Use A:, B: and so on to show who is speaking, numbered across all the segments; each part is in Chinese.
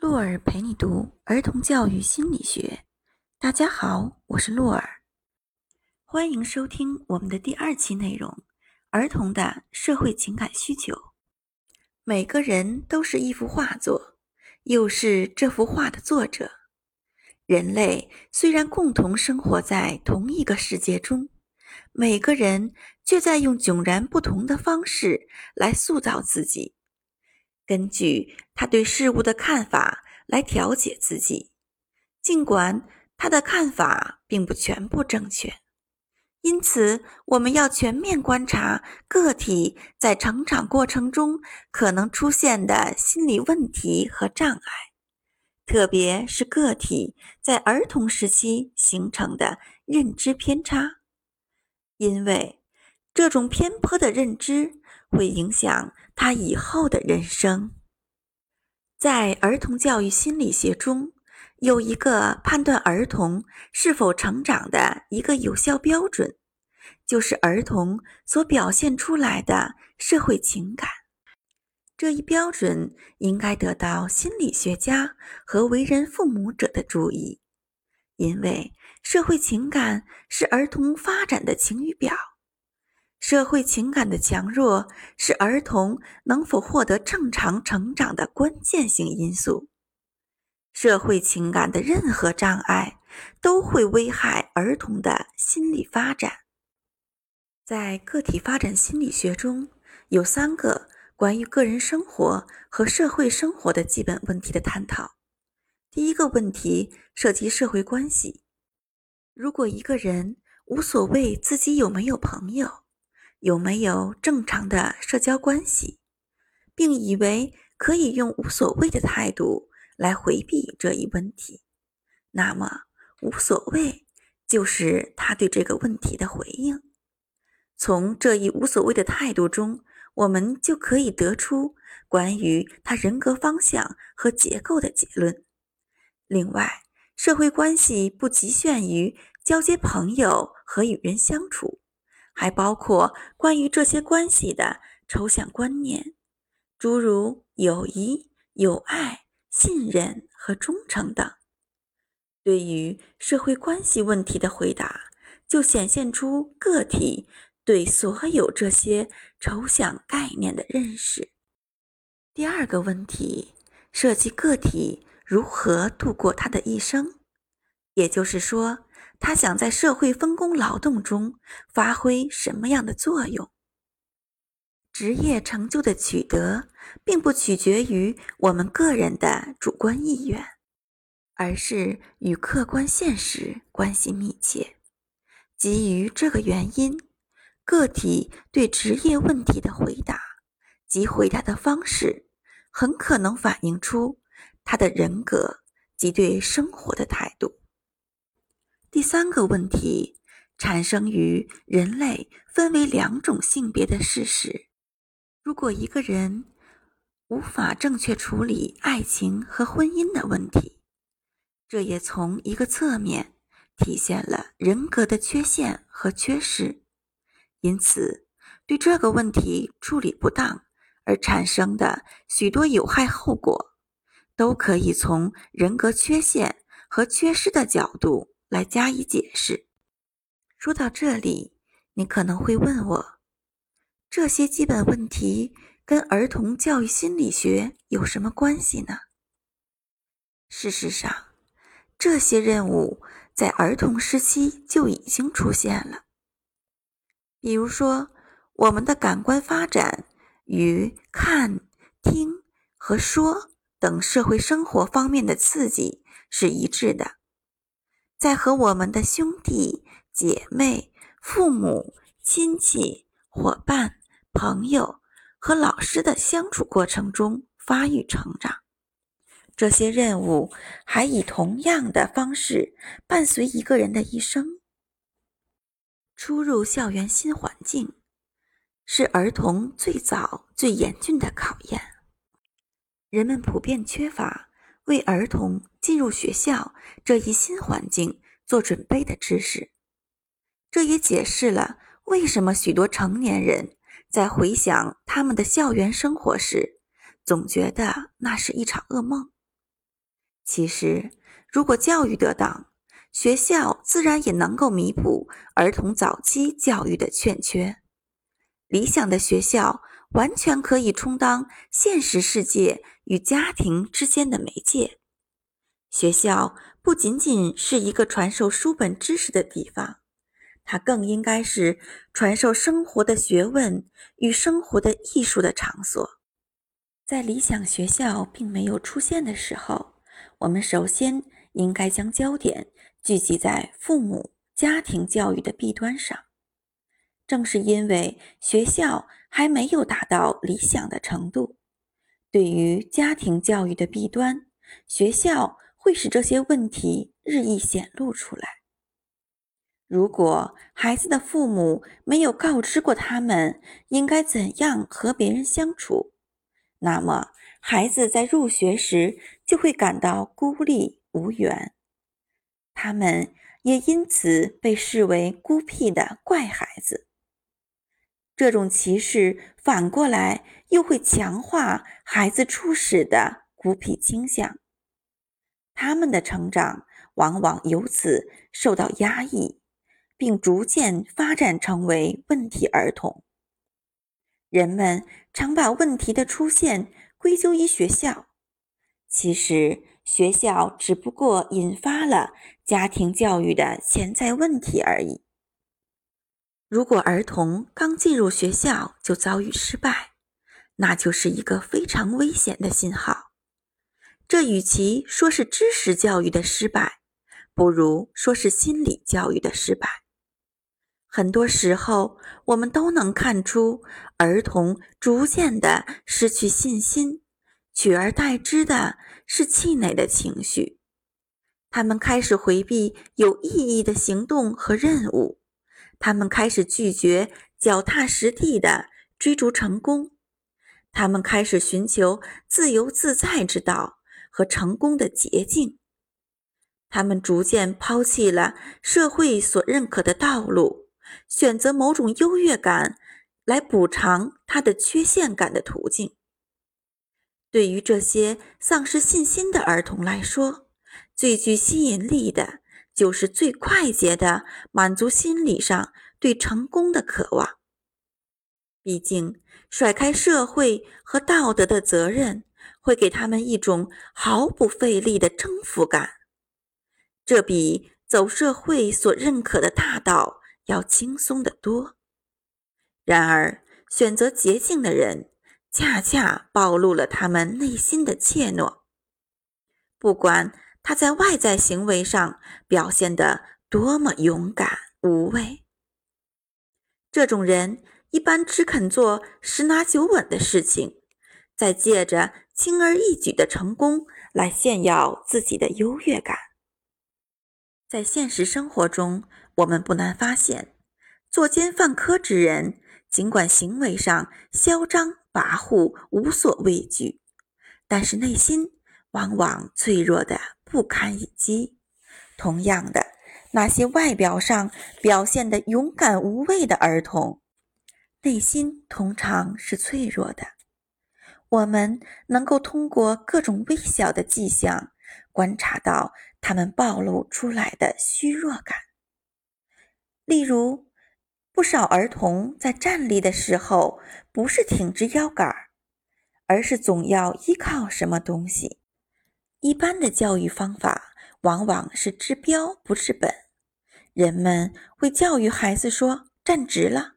A: 洛尔陪你读儿童教育心理学。大家好，我是洛尔，欢迎收听我们的第二期内容：儿童的社会情感需求。每个人都是一幅画作，又是这幅画的作者。人类虽然共同生活在同一个世界中，每个人却在用迥然不同的方式来塑造自己。根据他对事物的看法来调节自己，尽管他的看法并不全部正确。因此，我们要全面观察个体在成长过程中可能出现的心理问题和障碍，特别是个体在儿童时期形成的认知偏差，因为这种偏颇的认知会影响。他以后的人生，在儿童教育心理学中，有一个判断儿童是否成长的一个有效标准，就是儿童所表现出来的社会情感。这一标准应该得到心理学家和为人父母者的注意，因为社会情感是儿童发展的晴雨表。社会情感的强弱是儿童能否获得正常成长的关键性因素。社会情感的任何障碍都会危害儿童的心理发展。在个体发展心理学中，有三个关于个人生活和社会生活的基本问题的探讨。第一个问题涉及社会关系。如果一个人无所谓自己有没有朋友，有没有正常的社交关系，并以为可以用无所谓的态度来回避这一问题，那么无所谓就是他对这个问题的回应。从这一无所谓的态度中，我们就可以得出关于他人格方向和结构的结论。另外，社会关系不局限于交接朋友和与人相处。还包括关于这些关系的抽象观念，诸如友谊、友爱、信任和忠诚等。对于社会关系问题的回答，就显现出个体对所有这些抽象概念的认识。第二个问题涉及个体如何度过他的一生，也就是说。他想在社会分工劳动中发挥什么样的作用？职业成就的取得，并不取决于我们个人的主观意愿，而是与客观现实关系密切。基于这个原因，个体对职业问题的回答及回答的方式，很可能反映出他的人格及对生活的态度。第三个问题产生于人类分为两种性别的事实。如果一个人无法正确处理爱情和婚姻的问题，这也从一个侧面体现了人格的缺陷和缺失。因此，对这个问题处理不当而产生的许多有害后果，都可以从人格缺陷和缺失的角度。来加以解释。说到这里，你可能会问我：这些基本问题跟儿童教育心理学有什么关系呢？事实上，这些任务在儿童时期就已经出现了。比如说，我们的感官发展与看、听和说等社会生活方面的刺激是一致的。在和我们的兄弟姐妹、父母亲戚、伙伴、朋友和老师的相处过程中发育成长，这些任务还以同样的方式伴随一个人的一生。初入校园新环境，是儿童最早最严峻的考验。人们普遍缺乏。为儿童进入学校这一新环境做准备的知识，这也解释了为什么许多成年人在回想他们的校园生活时，总觉得那是一场噩梦。其实，如果教育得当，学校自然也能够弥补儿童早期教育的欠缺。理想的学校完全可以充当现实世界与家庭之间的媒介。学校不仅仅是一个传授书本知识的地方，它更应该是传授生活的学问与生活的艺术的场所。在理想学校并没有出现的时候，我们首先应该将焦点聚集在父母家庭教育的弊端上。正是因为学校还没有达到理想的程度，对于家庭教育的弊端，学校会使这些问题日益显露出来。如果孩子的父母没有告知过他们应该怎样和别人相处，那么孩子在入学时就会感到孤立无援，他们也因此被视为孤僻的怪孩子。这种歧视反过来又会强化孩子初始的孤僻倾向，他们的成长往往由此受到压抑，并逐渐发展成为问题儿童。人们常把问题的出现归咎于学校，其实学校只不过引发了家庭教育的潜在问题而已。如果儿童刚进入学校就遭遇失败，那就是一个非常危险的信号。这与其说是知识教育的失败，不如说是心理教育的失败。很多时候，我们都能看出儿童逐渐的失去信心，取而代之的是气馁的情绪。他们开始回避有意义的行动和任务。他们开始拒绝脚踏实地的追逐成功，他们开始寻求自由自在之道和成功的捷径。他们逐渐抛弃了社会所认可的道路，选择某种优越感来补偿他的缺陷感的途径。对于这些丧失信心的儿童来说，最具吸引力的。就是最快捷的满足心理上对成功的渴望。毕竟，甩开社会和道德的责任，会给他们一种毫不费力的征服感，这比走社会所认可的大道要轻松得多。然而，选择捷径的人，恰恰暴露了他们内心的怯懦。不管。他在外在行为上表现得多么勇敢无畏！这种人一般只肯做十拿九稳的事情，再借着轻而易举的成功来炫耀自己的优越感。在现实生活中，我们不难发现，作奸犯科之人，尽管行为上嚣张跋扈、无所畏惧，但是内心往往脆弱的。不堪一击。同样的，那些外表上表现的勇敢无畏的儿童，内心通常是脆弱的。我们能够通过各种微小的迹象观察到他们暴露出来的虚弱感。例如，不少儿童在站立的时候不是挺直腰杆，而是总要依靠什么东西。一般的教育方法往往是治标不治本，人们会教育孩子说“站直了”，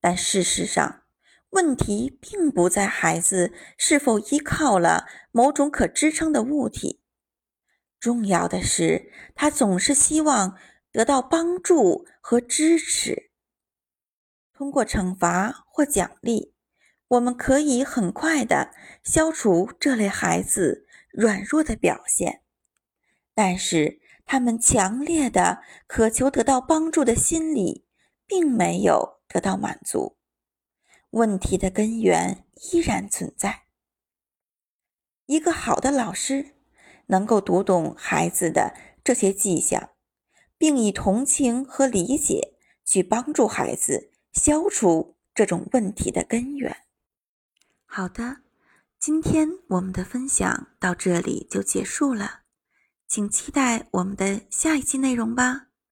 A: 但事实上，问题并不在孩子是否依靠了某种可支撑的物体，重要的是他总是希望得到帮助和支持。通过惩罚或奖励，我们可以很快的消除这类孩子。软弱的表现，但是他们强烈的渴求得到帮助的心理并没有得到满足，问题的根源依然存在。一个好的老师能够读懂孩子的这些迹象，并以同情和理解去帮助孩子消除这种问题的根源。好的。今天我们的分享到这里就结束了，请期待我们的下一期内容吧。